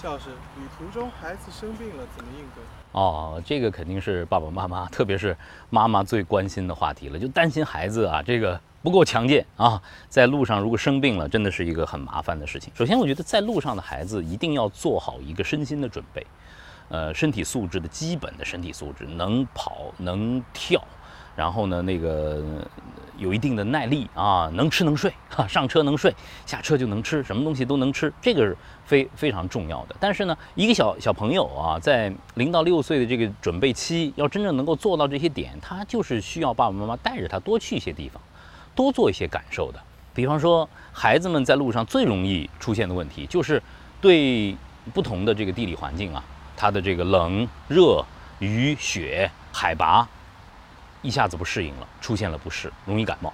夏老师，旅途中孩子生病了怎么应对？哦，这个肯定是爸爸妈妈，特别是妈妈最关心的话题了，就担心孩子啊，这个不够强健啊，在路上如果生病了，真的是一个很麻烦的事情。首先，我觉得在路上的孩子一定要做好一个身心的准备，呃，身体素质的基本的身体素质，能跑能跳。然后呢，那个有一定的耐力啊，能吃能睡 哈，上车能睡，下车就能吃，什么东西都能吃，这个是非非常重要的。但是呢，一个小小朋友啊，在零到六岁的这个准备期，要真正能够做到这些点，他就是需要爸爸妈妈带着他多去一些地方，多做一些感受的。比方说，孩子们在路上最容易出现的问题，就是对不同的这个地理环境啊，它的这个冷、热、雨、雪、海拔。一下子不适应了，出现了不适，容易感冒，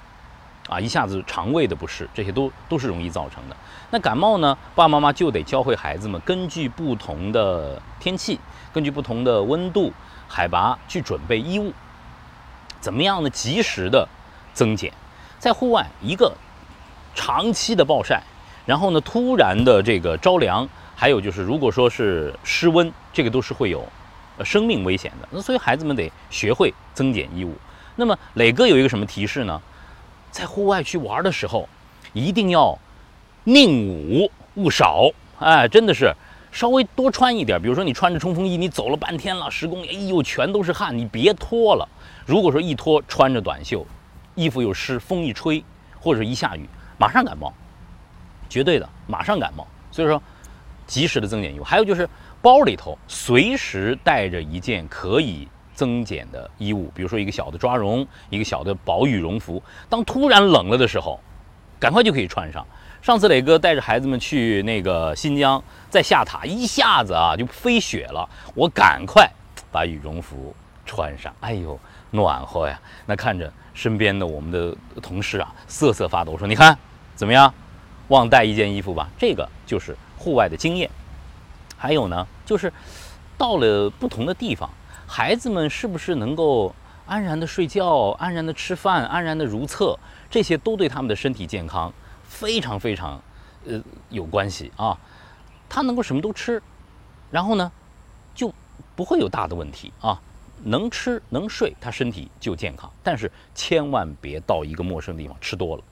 啊，一下子肠胃的不适，这些都都是容易造成的。那感冒呢，爸爸妈妈就得教会孩子们，根据不同的天气，根据不同的温度、海拔去准备衣物，怎么样呢？及时的增减。在户外，一个长期的暴晒，然后呢，突然的这个着凉，还有就是如果说是失温，这个都是会有。呃，生命危险的，那所以孩子们得学会增减衣物。那么磊哥有一个什么提示呢？在户外去玩的时候，一定要宁捂勿少。哎，真的是稍微多穿一点。比如说你穿着冲锋衣，你走了半天了，十公里，哎呦，全都是汗，你别脱了。如果说一脱，穿着短袖，衣服又湿，风一吹或者一下雨，马上感冒，绝对的，马上感冒。所以说，及时的增减衣物。还有就是。包里头随时带着一件可以增减的衣物，比如说一个小的抓绒，一个小的薄羽绒服。当突然冷了的时候，赶快就可以穿上。上次磊哥带着孩子们去那个新疆，在下塔一下子啊就飞雪了，我赶快把羽绒服穿上。哎呦，暖和呀！那看着身边的我们的同事啊瑟瑟发抖，说：“你看怎么样？忘带一件衣服吧。”这个就是户外的经验。还有呢，就是到了不同的地方，孩子们是不是能够安然的睡觉、安然的吃饭、安然的如厕，这些都对他们的身体健康非常非常呃有关系啊。他能够什么都吃，然后呢就不会有大的问题啊。能吃能睡，他身体就健康。但是千万别到一个陌生地方吃多了，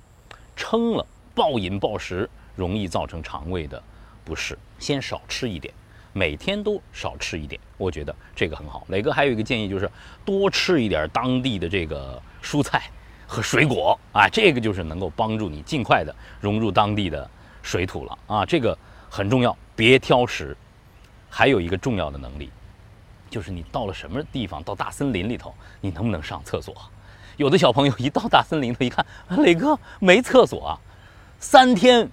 撑了暴饮暴食，容易造成肠胃的不适。先少吃一点。每天都少吃一点，我觉得这个很好。磊哥还有一个建议，就是多吃一点当地的这个蔬菜和水果啊，这个就是能够帮助你尽快的融入当地的水土了啊，这个很重要。别挑食。还有一个重要的能力，就是你到了什么地方，到大森林里头，你能不能上厕所？有的小朋友一到大森林他一看，磊哥没厕所啊，三天。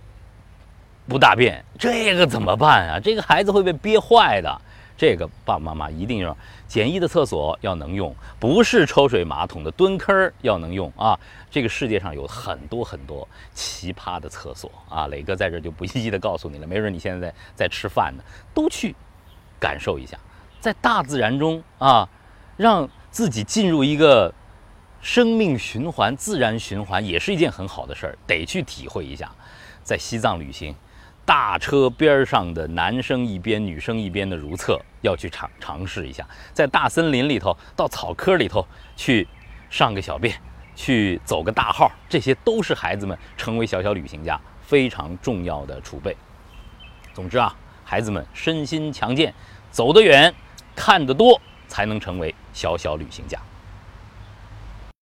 不大便，这个怎么办啊？这个孩子会被憋坏的。这个爸爸妈妈一定要简易的厕所要能用，不是抽水马桶的蹲坑要能用啊。这个世界上有很多很多奇葩的厕所啊，磊哥在这就不一一的告诉你了。没准你现在在在吃饭呢，都去感受一下，在大自然中啊，让自己进入一个生命循环、自然循环，也是一件很好的事儿，得去体会一下。在西藏旅行。大车边上的男生一边、女生一边的如厕，要去尝尝试一下。在大森林里头，到草棵里头去上个小便，去走个大号，这些都是孩子们成为小小旅行家非常重要的储备。总之啊，孩子们身心强健，走得远，看得多，才能成为小小旅行家。